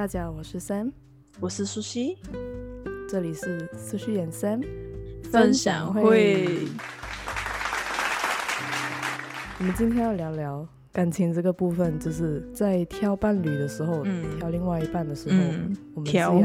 大家好，我是 Sam，我是苏西，这里是苏西演 Sam 分享会。我们今天要聊聊感情这个部分，就是在挑伴侣的时候，嗯、挑另外一半的时候，嗯、我们是要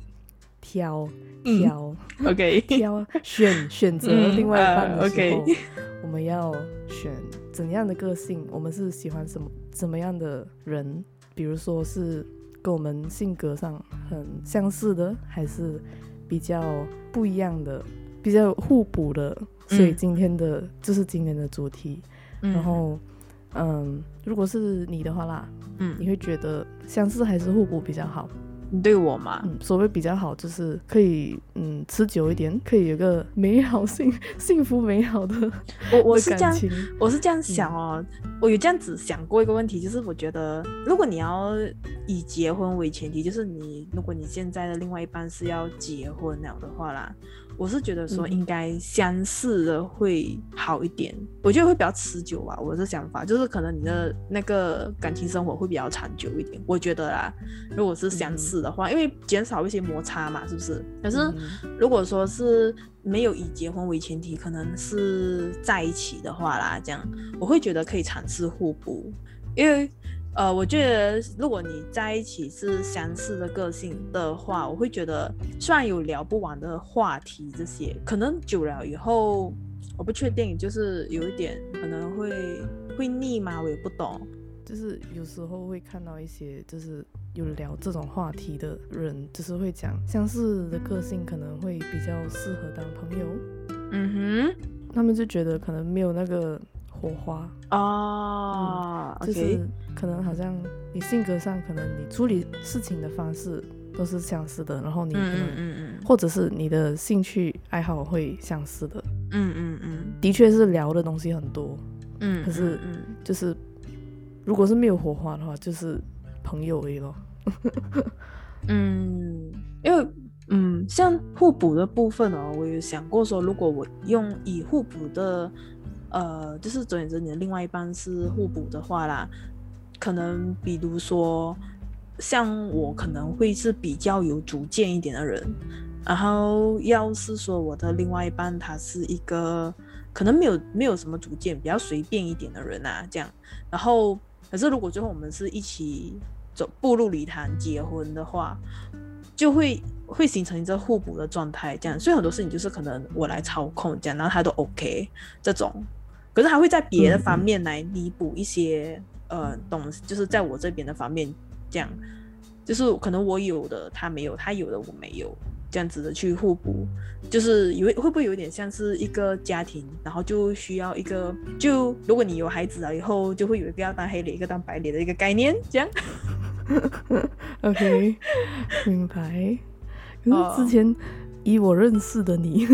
挑挑，OK，挑选选择另外一半的时候，嗯 uh, okay. 我们要选怎样的个性？我们是喜欢什么怎么样的人？比如说是。跟我们性格上很相似的，还是比较不一样的，比较互补的。所以今天的、嗯、就是今天的主题。嗯、然后，嗯，如果是你的话啦，嗯，你会觉得相似还是互补比较好？你对我嘛？嗯，所谓比较好，就是可以嗯持久一点，可以有个美好幸 幸福美好的。我我是这样，我是这样想哦，嗯、我有这样子想过一个问题，就是我觉得如果你要以结婚为前提，就是你如果你现在的另外一半是要结婚了的话啦。我是觉得说应该相似的会好一点，嗯、我觉得会比较持久吧。我的想法就是可能你的那个感情生活会比较长久一点。我觉得啦，如果是相似的话，嗯、因为减少一些摩擦嘛，是不是？可是如果说是没有以结婚为前提，可能是在一起的话啦，这样我会觉得可以尝试互补，因为。呃，我觉得如果你在一起是相似的个性的话，我会觉得虽然有聊不完的话题，这些可能久了以后，我不确定，就是有一点可能会会腻吗？我也不懂。就是有时候会看到一些就是有聊这种话题的人，就是会讲相似的个性可能会比较适合当朋友。嗯哼，他们就觉得可能没有那个。火花。哦，嗯、就是可能好像你性格上，可能你处理事情的方式都是相似的，然后你可能，嗯嗯嗯，或者是你的兴趣爱好会相似的，嗯嗯嗯，的确是聊的东西很多，嗯，可是就是如果是没有火花的话，就是朋友而已咯，嗯，因为嗯，像互补的部分哦，我有想过说，如果我用以互补的。呃，就是总言之，你的另外一半是互补的话啦，可能比如说像我可能会是比较有主见一点的人，然后要是说我的另外一半他是一个可能没有没有什么主见，比较随便一点的人啊，这样，然后可是如果最后我们是一起走步入礼堂结婚的话，就会会形成一个互补的状态，这样，所以很多事情就是可能我来操控这样，然后他都 OK 这种。可是还会在别的方面来弥补一些、呃东西，就是在我这边的方面，这样，就是可能我有的他没有，他有的我没有，这样子的去互补，就是有会不会有点像是一个家庭，然后就需要一个，就如果你有孩子了以后，就会有一个要当黑脸，一个当白脸的一个概念，这样。OK，明白。可是之前。以我认识的你，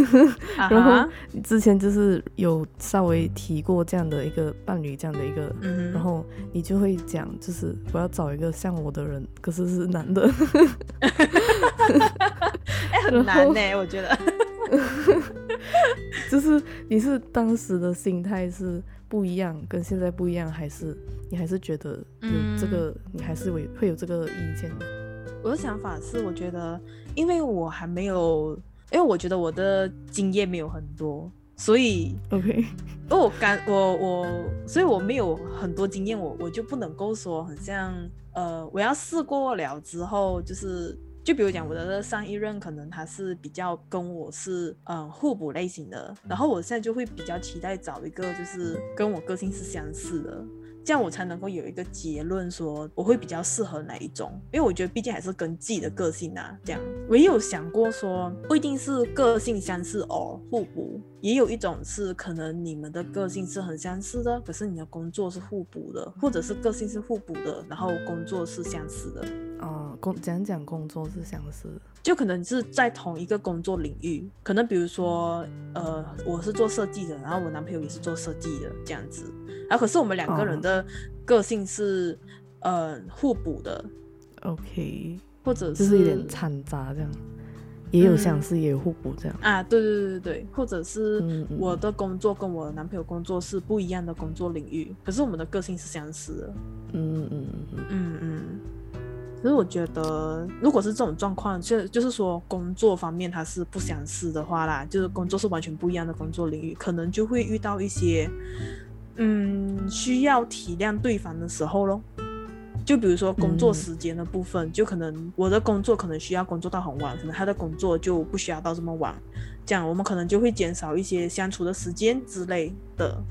然后你之前就是有稍微提过这样的一个伴侣，这样的一个，嗯、然后你就会讲，就是我要找一个像我的人，可是是男的，哎、欸，很难呢，后我觉得，就是你是当时的心态是不一样，跟现在不一样，还是你还是觉得有这个，嗯、你还是会会有这个意见？我的想法是，我觉得，因为我还没有，因为我觉得我的经验没有很多，所以，OK，因为我刚我我，所以我没有很多经验，我我就不能够说很像，呃，我要试过了之后，就是，就比如讲我的上一任，可能他是比较跟我是，嗯、呃，互补类型的，然后我现在就会比较期待找一个就是跟我个性是相似的。这样我才能够有一个结论，说我会比较适合哪一种，因为我觉得毕竟还是跟自己的个性啊。这样我也有想过说，不一定是个性相似哦，互补，也有一种是可能你们的个性是很相似的，可是你的工作是互补的，或者是个性是互补的，然后工作是相似的。哦，工讲讲工作是相似的，就可能是在同一个工作领域，可能比如说，呃，我是做设计的，然后我男朋友也是做设计的，这样子。啊，可是我们两个人的个性是，呃，互补的，OK，或者是就是有点掺杂这样，也有相似，也有互补这样。啊，对对对对对，或者是我的工作跟我男朋友工作是不一样的工作领域，可是我们的个性是相似的，嗯嗯嗯。嗯嗯嗯，可是我觉得，如果是这种状况，就就是说工作方面他是不相似的话啦，就是工作是完全不一样的工作领域，可能就会遇到一些，嗯，需要体谅对方的时候咯。就比如说工作时间的部分，嗯、就可能我的工作可能需要工作到很晚，可能他的工作就不需要到这么晚，这样我们可能就会减少一些相处的时间之类的。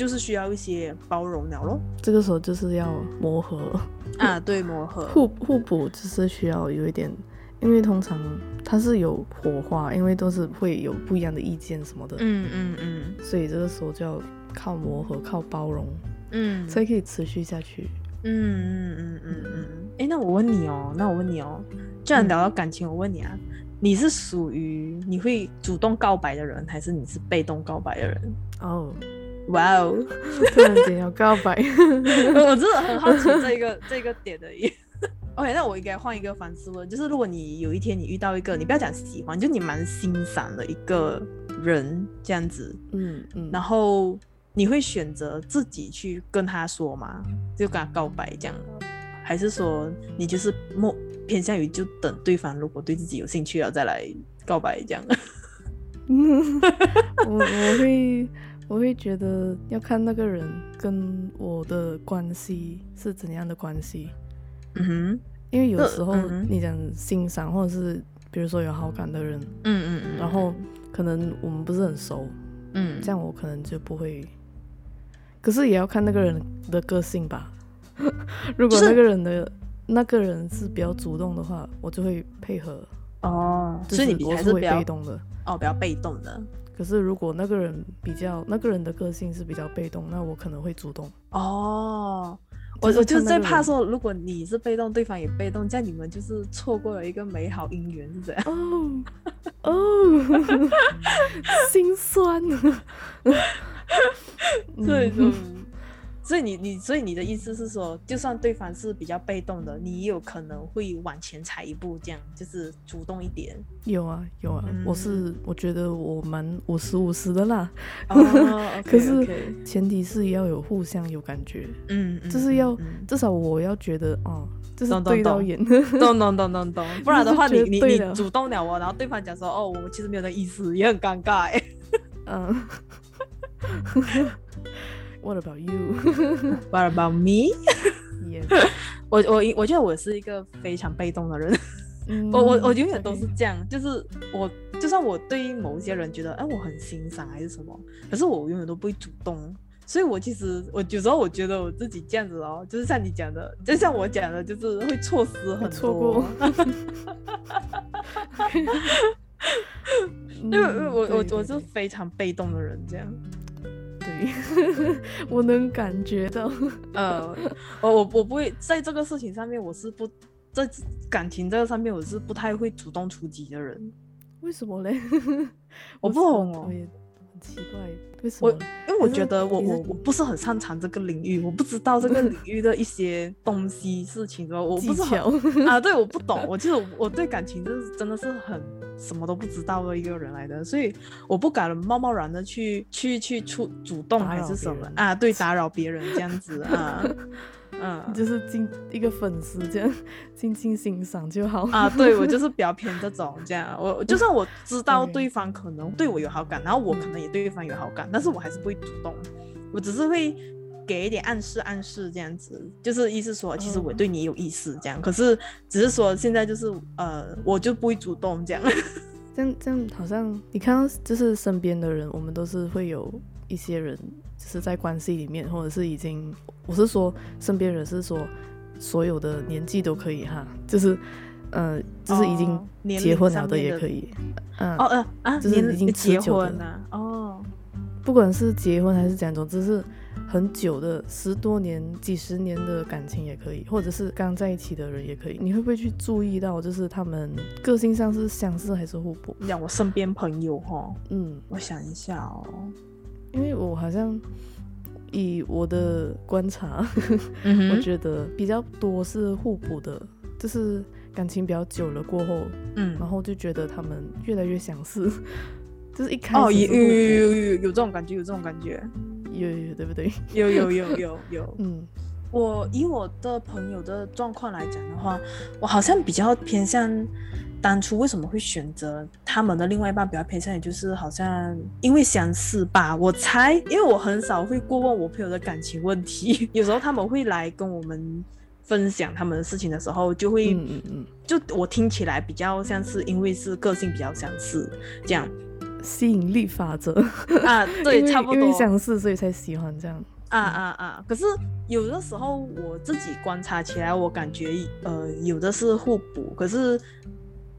就是需要一些包容了咯，这个时候就是要磨合。啊，对，磨合。互互补，只是需要有一点，因为通常它是有火花，因为都是会有不一样的意见什么的，嗯嗯嗯，所以这个时候就要靠磨合，靠包容，嗯，才可以持续下去，嗯嗯嗯嗯嗯，哎，那我问你哦，那我问你哦，既然聊到感情，我问你啊，你是属于你会主动告白的人，还是你是被动告白的人？哦。哇哦！突然间要告白，我真的很好奇这个 这个点而已。OK，那我应该换一个方式问，就是如果你有一天你遇到一个你不要讲喜欢，就你蛮欣赏的一个人这样子，嗯嗯，然后你会选择自己去跟他说吗？就跟他告白这样，还是说你就是默偏向于就等对方如果对自己有兴趣了再来告白这样？嗯我我会。我会觉得要看那个人跟我的关系是怎样的关系，嗯哼，因为有时候你讲欣赏或者是比如说有好感的人，嗯嗯嗯，然后可能我们不是很熟，嗯，这样我可能就不会，可是也要看那个人的个性吧。如果那个人的、就是、那个人是比较主动的话，我就会配合。哦，所以你还是会被动的，哦，比较被动的。可是，如果那个人比较那个人的个性是比较被动，那我可能会主动。哦，我我就是在怕说，如果你是被动，对方也被动，这样你们就是错过了一个美好姻缘，是这样。哦哦，心酸。对，嗯。所以你你所以你的意思是说，就算对方是比较被动的，你也有可能会往前踩一步，这样就是主动一点。有啊有啊，嗯、我是我觉得我蛮五十五十的啦。哦、okay, 可是前提是要有互相有感觉，嗯，就是要、嗯、至少我要觉得哦，就是对到眼，懂懂懂懂懂，不然的话你你你主动了我，然后对方讲说哦，我其实没有那意思，也很尴尬哎。嗯。What about you? What about me? Yes. 我我我觉得我是一个非常被动的人。嗯、我我我永远都是这样.就是我就算我对于某一些人觉得哎我很欣赏还是什么，可是我永远都不会主动。所以我其实我有时候我觉得我自己这样子哦，就是像你讲的，就像我讲的，就是会错失很多。因为我我我是非常被动的人，这样。我能感觉到，呃，我我我不会在这个事情上面，我是不在感情这个上面，我是不太会主动出击的人。为什么嘞？我不懂哦，很奇怪，为什么？我因为我觉得我我我不是很擅长这个领域，我不知道这个领域的一些东西事情，我不是很 啊，对，我不懂。我其实我，我对感情就是真的是很。什么都不知道的一个人来的，所以我不敢贸贸然的去去去出主动还是什么啊？对，打扰别人这样子啊，嗯，就是静一个粉丝这样 静静欣赏就好啊。对，我就是比较偏这种这样，我就算我知道对方可能对我有好感，然后我可能也对对方有好感，但是我还是不会主动，我只是会。给一点暗示，暗示这样子，就是意思说，其实我对你有意思，这样。Oh. 可是只是说现在就是呃，我就不会主动这样。这样这样好像你看到就是身边的人，我们都是会有一些人，就是在关系里面，或者是已经，我是说身边人是说所有的年纪都可以哈，就是呃，就是已经结婚了的也可以，嗯，哦呃啊，就是已经结婚了哦，不管是结婚还是怎样，总之是。很久的十多年、几十年的感情也可以，或者是刚在一起的人也可以。你会不会去注意到，就是他们个性上是相似还是互补？你讲我身边朋友哈，嗯，我想一下哦，因为我好像以我的观察，嗯、我觉得比较多是互补的，就是感情比较久了过后，嗯，然后就觉得他们越来越相似，就是一开始哦，有有有有有这种感觉，有这种感觉。有有对不对？有有有有有，嗯，我以我的朋友的状况来讲的话，我好像比较偏向当初为什么会选择他们的另外一半，比较偏向也就是好像因为相似吧。我猜，因为我很少会过问我朋友的感情问题，有时候他们会来跟我们分享他们的事情的时候，就会嗯嗯嗯，就我听起来比较像是因为是个性比较相似这样。吸引力法则啊，对，差不多，相似，所以才喜欢这样。啊啊啊！可是有的时候我自己观察起来，我感觉呃，有的是互补。可是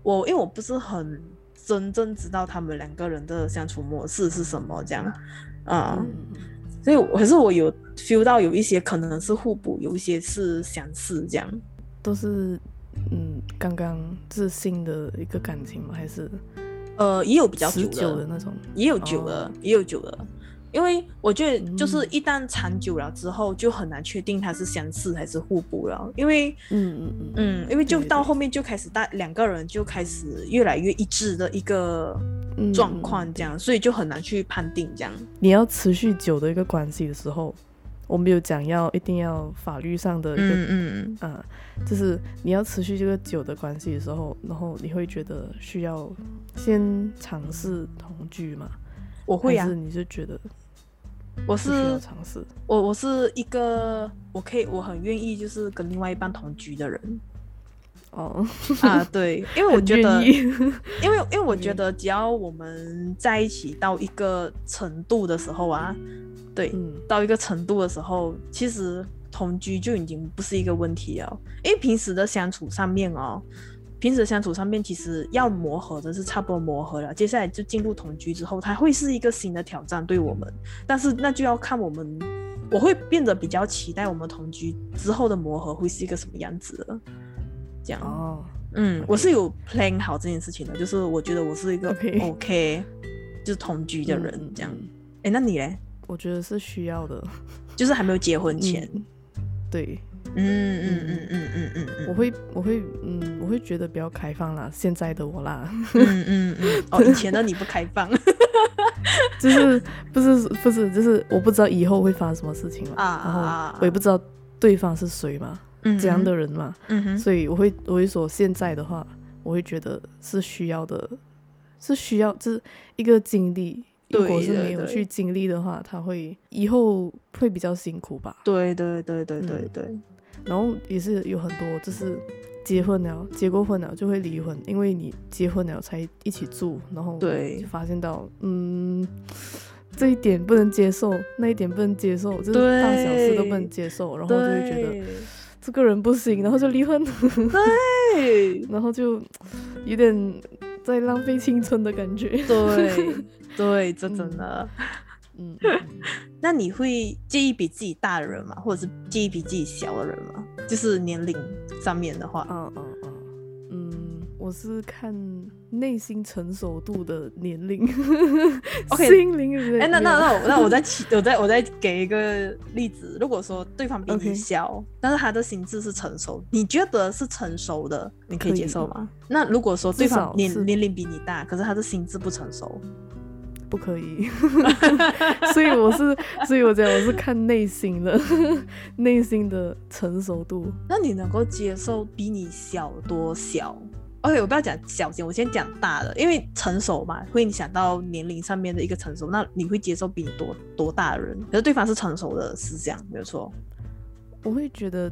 我因为我不是很真正知道他们两个人的相处模式是什么这样，啊、嗯，所以可是我有 feel 到有一些可能是互补，有一些是相似这样。都是嗯，刚刚自信的一个感情吗？还是？呃，也有比较久的，那种，也有久的，哦、也有久的。因为我觉得，就是一旦长久了之后，就很难确定它是相似还是互补了。因为，嗯嗯嗯嗯，因为就到后面就开始大两个人就开始越来越一致的一个状况，这样、嗯，所以就很难去判定这样。你要持续久的一个关系的时候。我没有讲要一定要法律上的一个，嗯嗯啊，就是你要持续这个久的关系的时候，然后你会觉得需要先尝试同居吗？我会啊。是你是觉得我是尝试？我我是一个我可以我很愿意就是跟另外一半同居的人。哦啊，对，因为我觉得，因为因为我觉得只要我们在一起到一个程度的时候啊。对、嗯，到一个程度的时候，其实同居就已经不是一个问题了。因为平时的相处上面哦，平时的相处上面其实要磨合的是差不多磨合了。接下来就进入同居之后，它会是一个新的挑战对我们。但是那就要看我们，我会变得比较期待我们同居之后的磨合会是一个什么样子了。这样。哦，嗯我是有 plan 好这件事情的，就是我觉得我是一个 OK，, okay 就是同居的人、嗯、这样。哎，那你嘞？我觉得是需要的，就是还没有结婚前，嗯、对，嗯嗯嗯嗯嗯嗯，我会我会嗯我会觉得比较开放啦，现在的我啦，嗯嗯嗯，哦，以前的你不开放，就是不是不是就是我不知道以后会发生什么事情嘛，啊，然后我也不知道对方是谁嘛，嗯，这样的人嘛，嗯哼，所以我会我会说现在的话，我会觉得是需要的，是需要就是一个经历。如果是没有去经历的话，他会以后会比较辛苦吧？对对对对对对、嗯。然后也是有很多，就是结婚了，结过婚了就会离婚，因为你结婚了才一起住，然后对发现到，嗯，这一点不能接受，那一点不能接受，就是大小事都不能接受，然后就会觉得这个人不行，然后就离婚。对，然后就有点在浪费青春的感觉。对。对，这真的，嗯，那你会介意比自己大的人吗？或者是介意比自己小的人吗？就是年龄上面的话，嗯嗯嗯，嗯，我是看内心成熟度的年龄，OK，心灵哎，那那那我那我再起，我再我再给一个例子，如果说对方比你小.但是他的心智是成熟，你觉得是成熟的，你可以接受吗？那如果说对方年年龄比你大，可是他的心智不成熟？不可以，所以我是，所以我讲我是看内心的，内心的成熟度。那你能够接受比你小多小？OK，我不要讲小先，我先讲大的，因为成熟嘛，会影响到年龄上面的一个成熟。那你会接受比你多多大的人？可是对方是成熟的思想，没有错。我会觉得。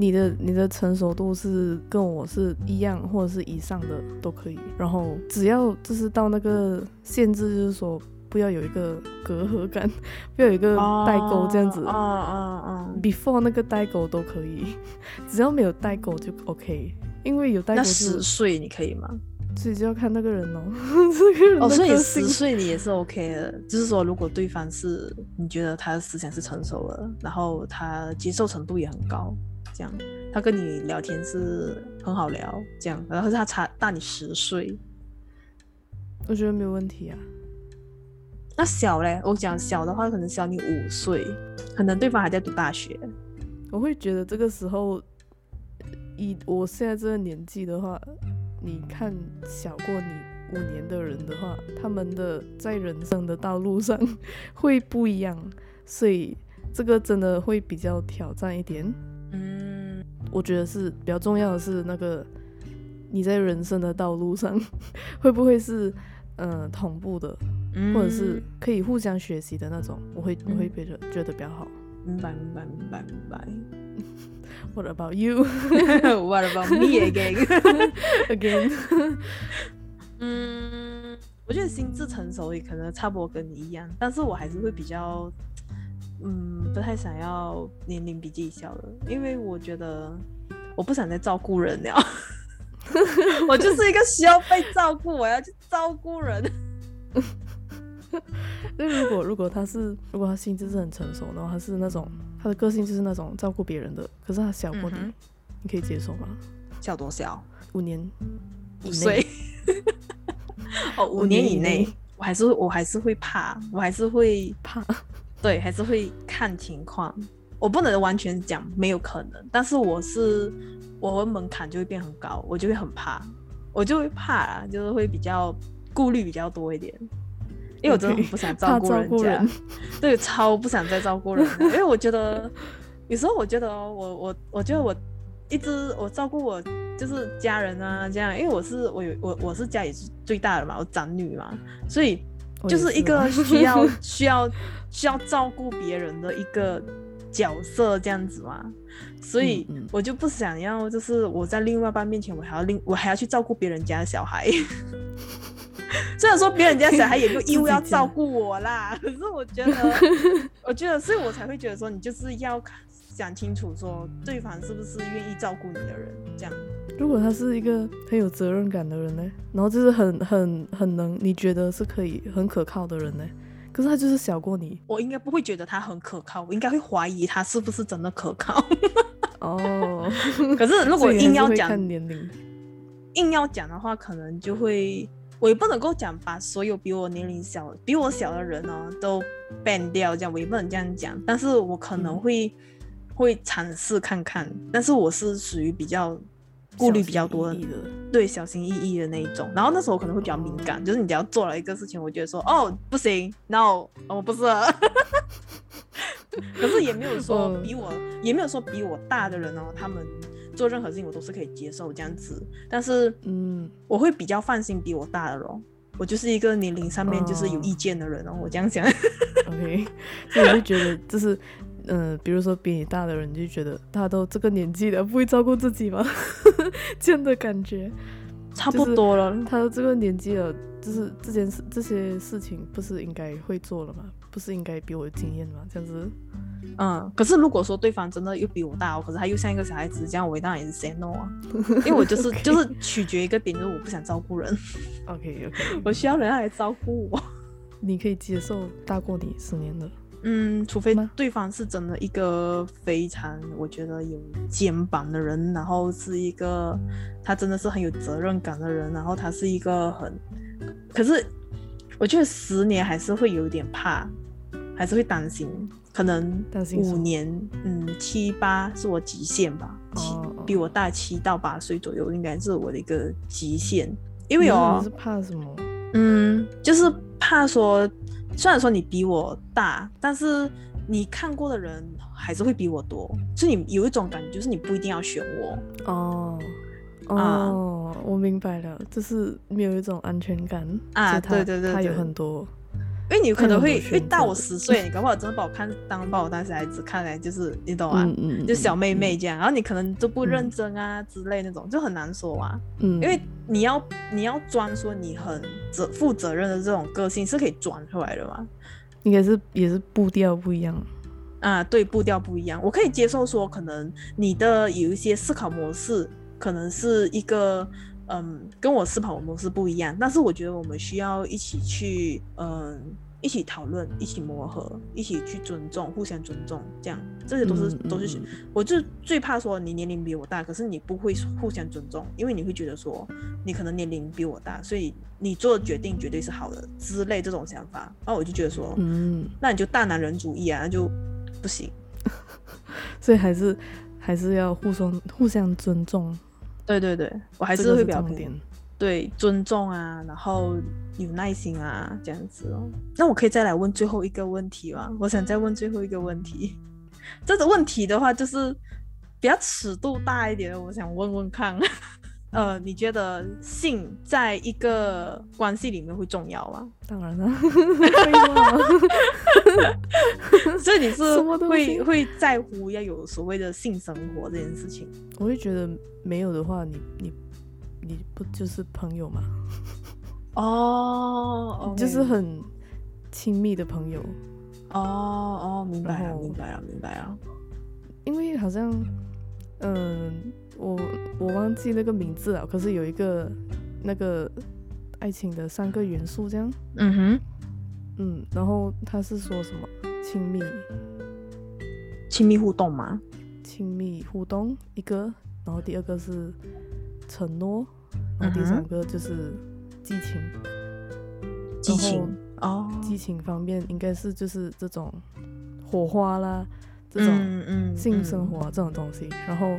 你的你的成熟度是跟我是一样，或者是以上的都可以。然后只要就是到那个限制，就是说不要有一个隔阂感，不要有一个代沟这样子。啊啊啊！Before 那个代沟都可以，只要没有代沟就 OK。因为有代沟，那十岁你可以吗？所以就要看那个人哦。这个人哦，所以十岁你也是 OK 的。就是说，如果对方是你觉得他的思想是成熟了，然后他接受程度也很高。这样，他跟你聊天是很好聊，这样，然后是他差大你十岁，我觉得没有问题啊。那小嘞？我讲小的话，可能小你五岁，可能对方还在读大学。我会觉得这个时候，以我现在这个年纪的话，你看小过你五年的人的话，他们的在人生的道路上 会不一样，所以。这个真的会比较挑战一点。嗯，我觉得是比较重要的是那个你在人生的道路上 会不会是嗯、呃、同步的，嗯、或者是可以互相学习的那种，我会我会觉得觉得比较好。明白明白明白明白。What about you? What about me again? Again? 嗯，我觉得心智成熟也可能差不多跟你一样，但是我还是会比较，嗯，不太想要年龄比自己小的，因为我觉得我不想再照顾人了，我就是一个需要被照顾，我要去照顾人。那如果如果他是，如果他心智是很成熟，然后他是那种他的个性就是那种照顾别人的，可是他小过你，嗯、你可以接受吗？小多小？五年？五岁？哦，五年以内，我还是我还是会怕，我还是会 怕，对，还是会看情况。我不能完全讲没有可能，但是我是我的门槛就会变很高，我就会很怕，我就会怕啊，就是会比较顾虑比较多一点，因为我真的很不想照顾人家，人 对，超不想再照顾人，因为我觉得有时候我觉得我我我觉得我一直我照顾我。就是家人啊，这样，因为我是我有我我是家里是最大的嘛，我长女嘛，所以就是一个需要 需要需要照顾别人的一个角色这样子嘛，所以我就不想要，就是我在另外一半面前，我还要另我还要去照顾别人家的小孩。虽然说别人家小孩也没有义务要照顾我啦，可是我觉得，我觉得，所以我才会觉得说，你就是要想清楚，说对方是不是愿意照顾你的人，这样。如果他是一个很有责任感的人呢，然后就是很很很能，你觉得是可以很可靠的人呢？可是他就是小过你，我应该不会觉得他很可靠，我应该会怀疑他是不是真的可靠。哦，可是如果硬要讲年龄，硬要讲的话，可能就会，我也不能够讲把所有比我年龄小、比我小的人呢都 ban 掉，这样我也不能这样讲。但是我可能会、嗯、会尝试看看，但是我是属于比较。顾虑比较多的，的对，小心翼翼的那一种。然后那时候我可能会比较敏感，哦、就是你只要做了一个事情，我觉得说，哦，不行，no，我不是。可是也没有说比我，嗯、也没有说比我大的人哦，他们做任何事情我都是可以接受这样子。但是，嗯，我会比较放心比我大的咯。我就是一个年龄上面就是有意见的人哦，哦我这样想。OK，所以我就觉得就是。嗯、呃，比如说比你大的人，就觉得他都这个年纪了，不会照顾自己吗？这样的感觉，差不多了。他都这个年纪了，就是这件事、这些事情，不是应该会做了吗？不是应该比我有经验吗？这样子。嗯，可是如果说对方真的又比我大，可是他又像一个小孩子，这样我当然也是 say no 啊。因为我就是就是取决一个点，就是我不想照顾人。OK OK，我需要人来照顾我。你可以接受大过你十年的。嗯，除非对方是真的一个非常我觉得有肩膀的人，然后是一个他真的是很有责任感的人，然后他是一个很，可是我觉得十年还是会有点怕，还是会担心，可能五年，嗯，七八是我极限吧，七比我大七到八岁左右应该是我的一个极限，因为哦，是怕什么？嗯，就是怕说。虽然说你比我大，但是你看过的人还是会比我多，所以你有一种感觉，就是你不一定要选我。哦，哦，我明白了，就是没有一种安全感啊。对对对，他有很多。因为你可能会，因为大我十岁，你搞不好真的把我看当把我当小孩子看来，就是你懂啊，嗯嗯、就小妹妹这样，然后你可能都不认真啊、嗯、之类那种，就很难说啊。嗯，因为你要你要装说你很责负责任的这种个性是可以装出来的嘛。应该是也是步调不一样啊，对，步调不一样，我可以接受说可能你的有一些思考模式可能是一个。嗯，跟我思考模式不一样，但是我觉得我们需要一起去，嗯，一起讨论，一起磨合，一起去尊重，互相尊重，这样这些都是、嗯、都是，我就最怕说你年龄比我大，可是你不会互相尊重，因为你会觉得说你可能年龄比我大，所以你做的决定绝对是好的之类这种想法，然后我就觉得说，嗯，那你就大男人主义啊，那就不行，所以还是还是要互相互相尊重。对对对，我还是会比较点对尊重啊，然后有耐心啊，这样子哦。那我可以再来问最后一个问题吗？我想再问最后一个问题。这个问题的话，就是比较尺度大一点的，我想问问看。呃，你觉得性在一个关系里面会重要吗？当然了，所以你是会会在乎要有所谓的性生活这件事情？我会觉得没有的话，你你你不就是朋友吗？哦，oh. 就是很亲密的朋友。哦哦，明白了，明白了，明白了。因为好像，嗯、呃。我我忘记那个名字了，可是有一个那个爱情的三个元素这样。嗯哼，嗯，然后他是说什么亲密，亲密互动吗？亲密互动一个，然后第二个是承诺，然后第三个就是激情。激情哦，激情方面应该是就是这种火花啦。这种性生活、这种东西，然后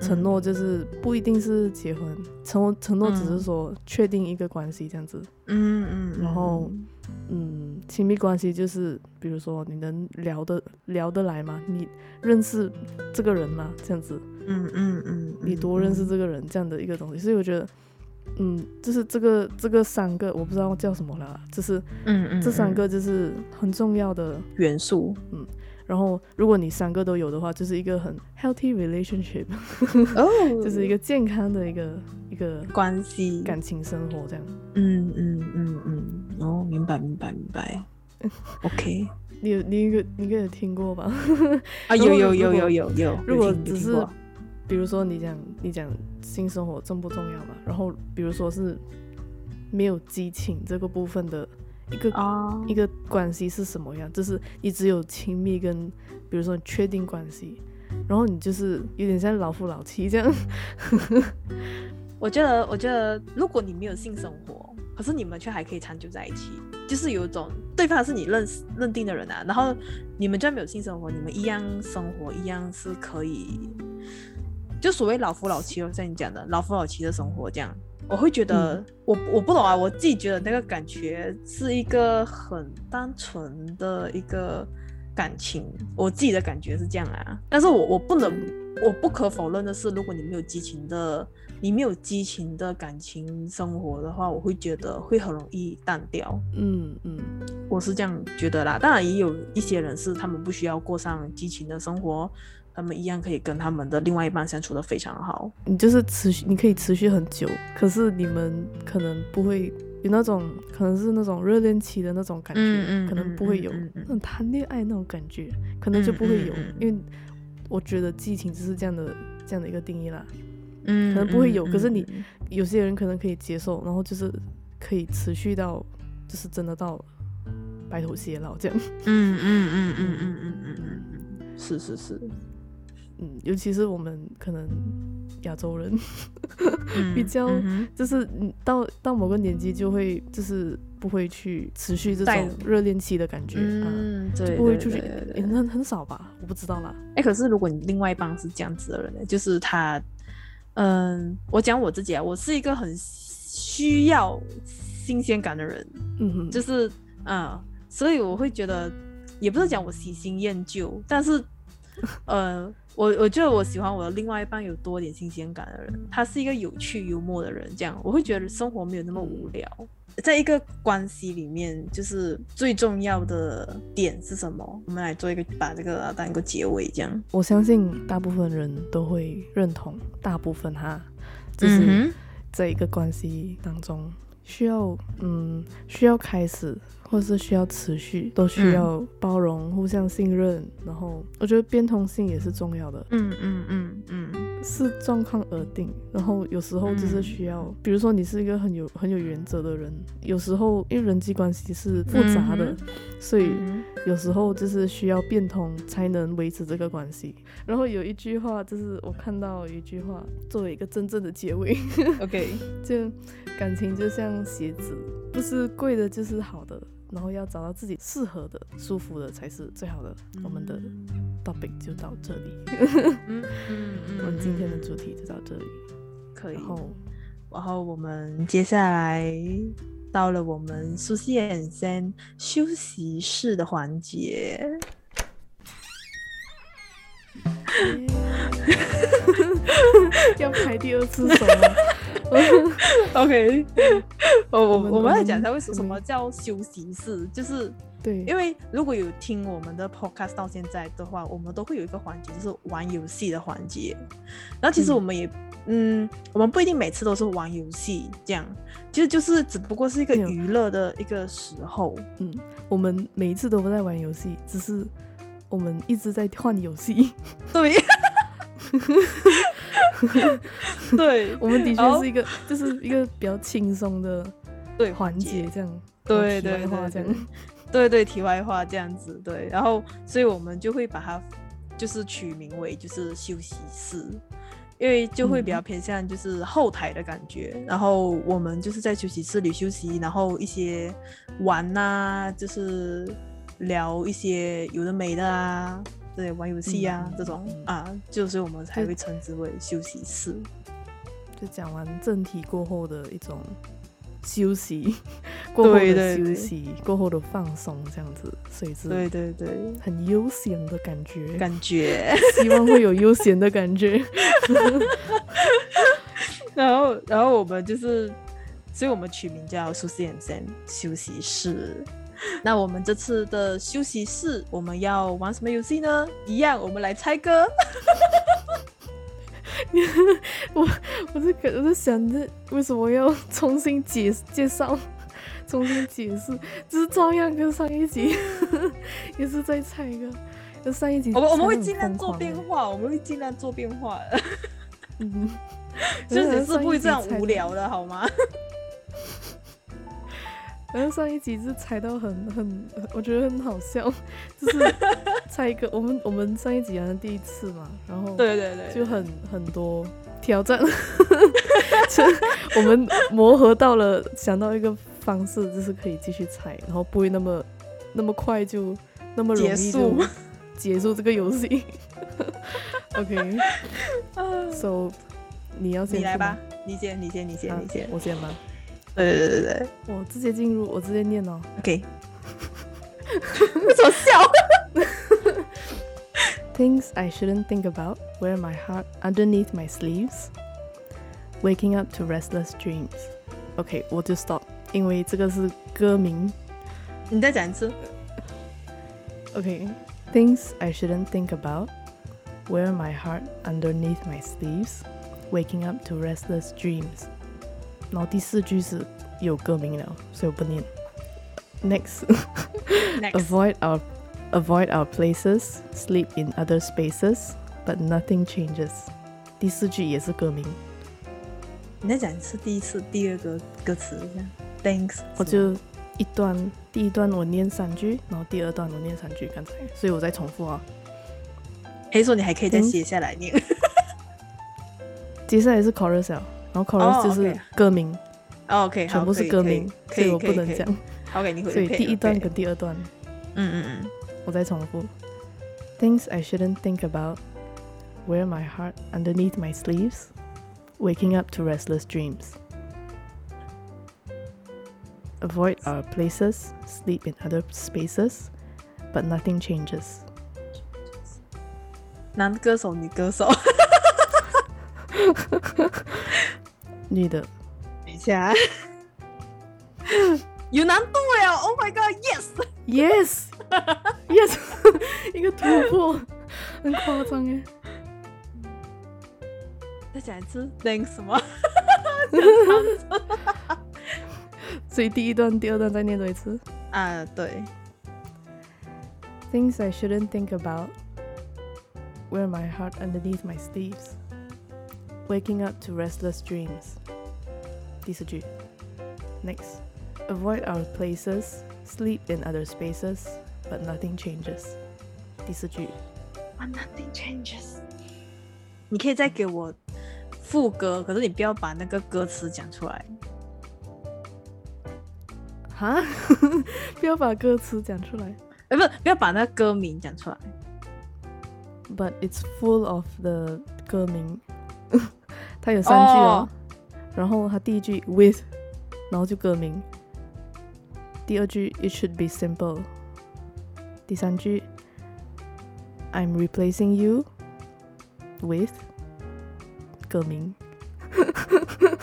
承诺就是不一定是结婚，承诺承诺只是说确定一个关系这样子。嗯嗯，然后嗯，亲密关系就是比如说你能聊得聊得来吗？你认识这个人吗？这样子。嗯嗯嗯，你多认识这个人这样的一个东西，所以我觉得，嗯，就是这个这个三个我不知道叫什么了，就是嗯嗯，这三个就是很重要的元素，嗯。然后，如果你三个都有的话，就是一个很 healthy relationship，哦，oh, 就是一个健康的一个一个关系、感情生活这样。嗯嗯嗯嗯，哦，明白明白明白。OK，你有你一个你应该有听过吧？啊，有有有有有有。如果只是比如说你讲你讲性生活重不重要吧？然后比如说是没有激情这个部分的。一个、oh. 一个关系是什么样？就是你只有亲密跟，比如说确定关系，然后你就是有点像老夫老妻这样。我觉得，我觉得，如果你没有性生活，可是你们却还可以长久在一起，就是有一种对方是你认识认定的人啊，然后你们就没有性生活，你们一样生活，一样是可以，就所谓老夫老妻，像你讲的老夫老妻的生活这样。我会觉得，嗯、我我不懂啊，我自己觉得那个感觉是一个很单纯的一个感情，我自己的感觉是这样啊。但是我我不能，我不可否认的是，如果你没有激情的，你没有激情的感情生活的话，我会觉得会很容易淡掉。嗯嗯，嗯我是这样觉得啦。当然也有一些人是他们不需要过上激情的生活。他们一样可以跟他们的另外一半相处得非常好。你就是持续，你可以持续很久，可是你们可能不会有那种，可能是那种热恋期的那种感觉，嗯嗯、可能不会有、那种谈恋爱那种感觉，可能就不会有，因为我觉得激情就是这样的这样的一个定义啦。嗯，可能不会有，嗯、可是你、嗯、有些人可能可以接受，然后就是可以持续到，就是真的到白头偕老这样。嗯嗯嗯嗯嗯嗯嗯嗯嗯，是是是。嗯，尤其是我们可能亚洲人，嗯、比较就是到到某个年纪就会就是不会去持续这种热恋期的感觉，嗯，对，不会出去，很很少吧，我不知道啦。哎，可是如果你另外一帮是这样子的人呢，就是他，嗯，我讲我自己啊，我是一个很需要新鲜感的人，嗯哼，就是嗯，所以我会觉得，也不是讲我喜新厌旧，但是，呃。我我觉得我喜欢我的另外一半有多点新鲜感的人，他是一个有趣幽默的人，这样我会觉得生活没有那么无聊。在一个关系里面，就是最重要的点是什么？我们来做一个把这个当一个结尾，这样。我相信大部分人都会认同，大部分哈，就是在一个关系当中需要嗯需要开始。或是需要持续，都需要包容、嗯、互相信任，然后我觉得变通性也是重要的。嗯嗯嗯嗯，视状况而定。然后有时候就是需要，嗯、比如说你是一个很有很有原则的人，有时候因为人际关系是复杂的，嗯、所以有时候就是需要变通才能维持这个关系。然后有一句话就是我看到一句话作为一个真正的结尾，OK，就感情就像鞋子，不是贵的就是好的。然后要找到自己适合的、舒服的才是最好的。嗯、我们的 topic 就到这里，嗯嗯、我们今天的主题就到这里。可以。然后，然后我们接下来到了我们舒希养生休息室的环节。要排第二次手了。OK，我我我们来讲一下为什么叫休息室，就是对，因为如果有听我们的 Podcast 到现在的话，我们都会有一个环节，就是玩游戏的环节。然后其实我们也，嗯，嗯，我们不一定每次都是玩游戏，这样，其实就是只不过是一个娱乐的一个时候。嗯，我们每一次都不在玩游戏，只是我们一直在换游戏。对。对，我们的确是一个，就是一个比较轻松的对环节，这样对对话这样，对。对 题外话这样子对，然后所以我们就会把它就是取名为就是休息室，因为就会比较偏向就是后台的感觉，嗯、然后我们就是在休息室里休息，然后一些玩啊，就是聊一些有的没的啊。对，玩游戏啊，嗯、这种、嗯、啊，就是我们才会称之为休息室。就讲完正题过后的一种休息，过后的休息，对对对，过后的放松，这样子，所以是，对对对，很悠闲的感觉，感觉，希望会有悠闲的感觉。然后，然后我们就是，所以我们取名叫舒希养生休息室。那我们这次的休息室，我们要玩什么游戏呢？一样，我们来猜歌。我我是我是想着，为什么要重新介介绍，重新解释，就是照样跟上一集 也是在猜歌。跟上一集，我们我们会尽量做变化，我们会尽量做变化。嗯，休息室不会这样无聊的，好吗？然后上一集是猜到很很，我觉得很好笑，就是猜一个我们我们上一集好像第一次嘛，然后对对对，就很很多挑战，就我们磨合到了想到一个方式，就是可以继续猜，然后不会那么那么快就那么容易就结束。这个游戏。OK，So 你要先你来吧，你先你先你先你先，我先吗？对对对对，我直接进入，我直接念哦。OK，为什么笑？Things I shouldn't think about wear my heart underneath my sleeves. Waking up to restless dreams. OK，我就 stop，因为这个是歌名。你再讲一次。OK，Things I shouldn't think about wear my heart underneath my sleeves. Waking up to restless dreams. 然后第四句是有歌名了，所以我不念。Next, Next. avoid our avoid our places, sleep in other spaces, but nothing changes。第四句也是歌名。你再讲一次第一次第二个歌词，Thanks。我就一段第一段我念三句，然后第二段我念三句，刚才，所以我再重复啊。可以说你还可以再写下来念。接下来是 chorus 然后 chorus 就是歌名，OK，全部是歌名，所以我不能讲。OK，你所以第一段跟第二段，嗯嗯嗯，我再重复。Things I shouldn't think about wear my heart underneath my sleeves, waking up to restless dreams. Avoid our places, sleep in other spaces, but nothing changes. 男歌手，女歌手。 女的，等一下，有难度呀！Oh my god！Yes，Yes，Yes，一个突破，很夸张耶！再讲一次，Thanks 什么？所以第一段、第二段再念多一次啊？对。Things I shouldn't think about wear my heart underneath my sleeves. Waking up to restless dreams. 第四句。Next, avoid our places, sleep in other spaces, but nothing changes. 第四句。But nothing changes. 你可以再给我副歌，可是你不要把那个歌词讲出来。哈？不要把歌词讲出来？哎，不，不要把那个歌名讲出来。But it's full of the 歌名。 它有三句哦，oh. 然后它第一句 with，然后就歌名，第二句，It should be simple。第三句，I'm replacing you with 歌名。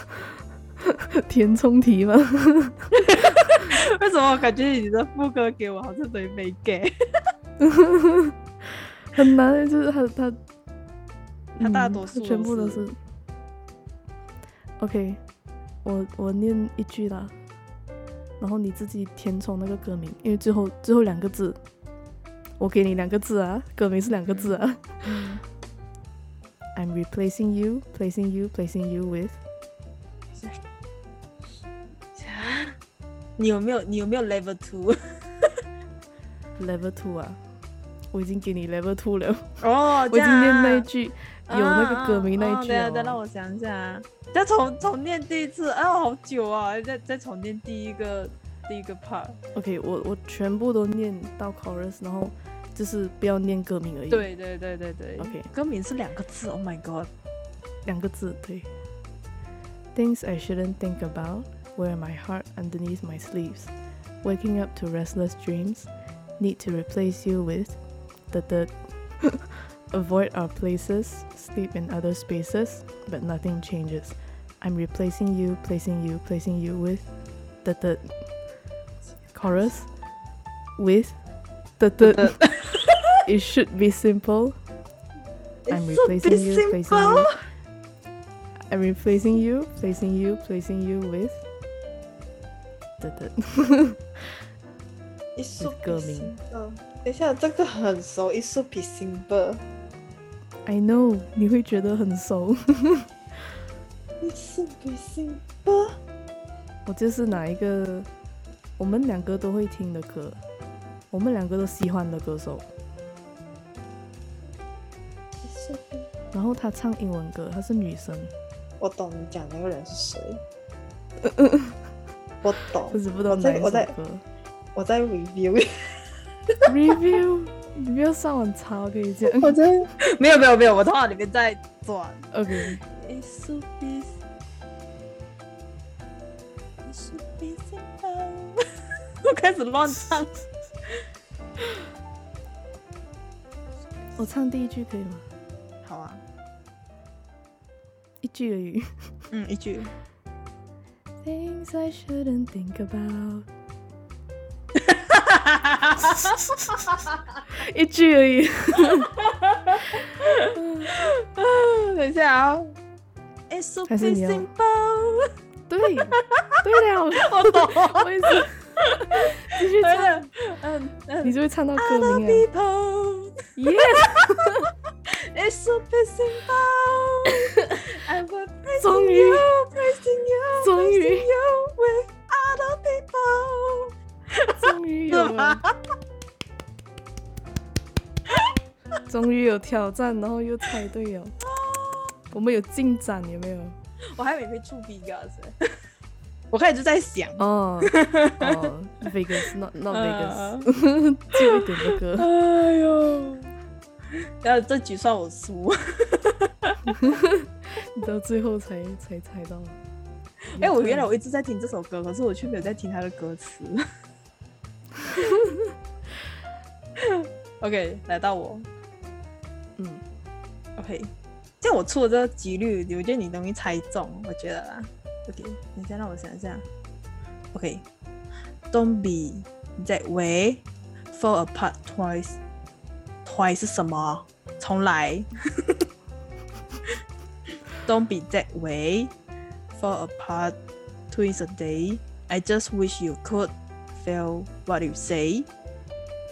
填充题吗？为什么我感觉你的副歌给我好像等于没给？很难，就是他他他大多数、嗯、全部都是。OK，我我念一句啦，然后你自己填充那个歌名，因为最后最后两个字，我给你两个字啊，歌名是两个字啊。嗯、I'm replacing you, placing you, placing you with。你有没有你有没有 level two？level two 啊，我已经给你 level two 了。哦，我已经念那一句，有那个歌名那一句。对啊，再让我想一下，再重重念第一次。哎呦，好久啊！再再重念第一个第一个 part。OK，我我全部都念到 chorus，然后就是不要念歌名而已。对对对对对。OK，歌名是两个字。Oh my god，两个字对。Things I shouldn't think about. Wear my heart underneath my sleeves. Waking up to restless dreams. Need to replace you with the the. Avoid our places. Sleep in other spaces, but nothing changes. I'm replacing you, placing you, placing you with the the. Chorus. With the the. it should be simple. I'm replacing you, placing you. I'm replacing you, placing you, placing you with 对对，一首歌名。嗯，等一下，这个很熟，一首 be simple。 I know，你会觉得很熟。一首 be simple。我就是哪一个，我们两个都会听的歌，我们两个都喜欢的歌手。然后他唱英文歌，她是女生。我懂你讲那个人是谁。我懂，不是不懂哪一首歌。我在我在 review review，你不要上网查可以这样。我在 没有没有没有，我头脑里面在转。OK。我开始乱唱。我唱第一句可以吗？好啊，一句而已。嗯，一句。Things I shouldn't think about。一句而已。等一下啊！It's so simple。对，对了，我懂。我也是。继续唱。嗯嗯。你就会唱到歌名啊。Yes。It's so simple。终于。终于，终于有了，终于有挑战，然后又猜对了，我们有进展有没有？我还以为会触笔杆子，我开始就在想，哦哦，Vegas not not Vegas，旧一点的歌，哎呦，然后这局算我输，你到最后才才猜到。哎、欸，我原来我一直在听这首歌，可是我却没有在听它的歌词。OK，来到我，嗯，OK，这样我出的这个几率，我觉得你容易猜中，我觉得啦。OK，你先让我想一下。OK，Don't、be that way, fall apart twice. Twice 是什么？重来。Don't be that way. Fall apart twice a day. I just wish you could feel what you say.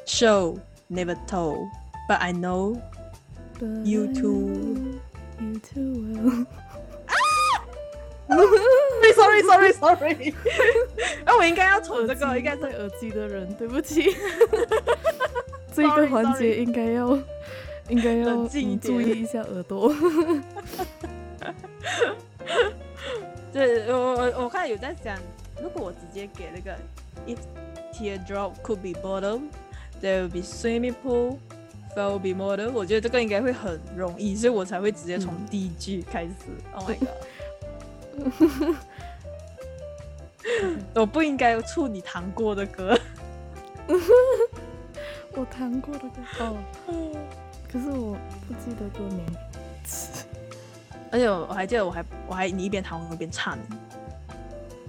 Show never told, but I know but you I too. You too well. 啊！Sorry, sorry, sorry. 哎，我应该要从这个，应该戴耳机的人，对不起。这一个环节应该要，应该要注意一下耳朵。对，我我我看有在想，如果我直接给那个 ，If teardrop could be bottle, there would be swimming pool there'll be model，我觉得这个应该会很容易，所以我才会直接从第一句开始。嗯、Oh my god！我不应该触你弹过的歌。我弹过的歌哦，可是我不记得歌名。而且我还记得，我还我还你一边弹我一边唱。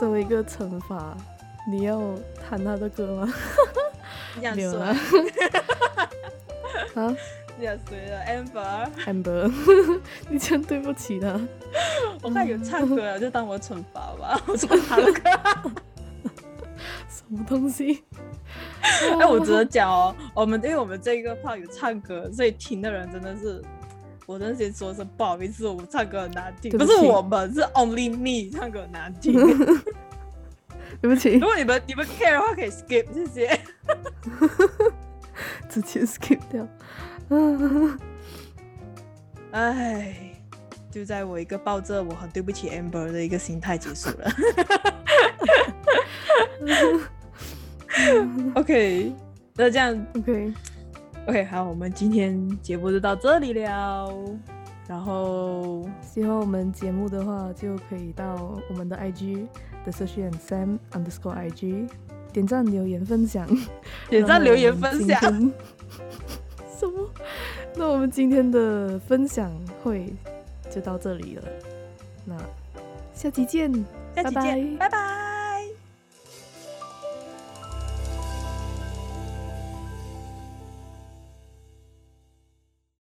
作为一个惩罚，你要弹他的歌吗？没有了。啊？廿岁了，Amber。Amber，你真对不起他。我看有唱歌了，就当我惩罚吧。我唱他的歌。什么东西？哎，我只能讲哦，我们因为我们这一个 part 有唱歌，所以听的人真的是。我真先说声不好意思，我唱歌很难听，不，不是我们，是 Only Me 唱歌很难听。对不起，如果你们你们 care 的话，可以 skip 谢谢。直接 skip 掉。哎，就在我一个抱着我很对不起 Amber 的一个心态结束了。OK，那这样 OK。OK，好，我们今天节目就到这里了。然后喜欢我们节目的话，就可以到我们的 IG The Sushi and Sam Underscore IG 点赞、留言、分享。点赞、留言、分享。什么？那我们今天的分享会就到这里了。那下期见，下期见，拜拜。拜拜。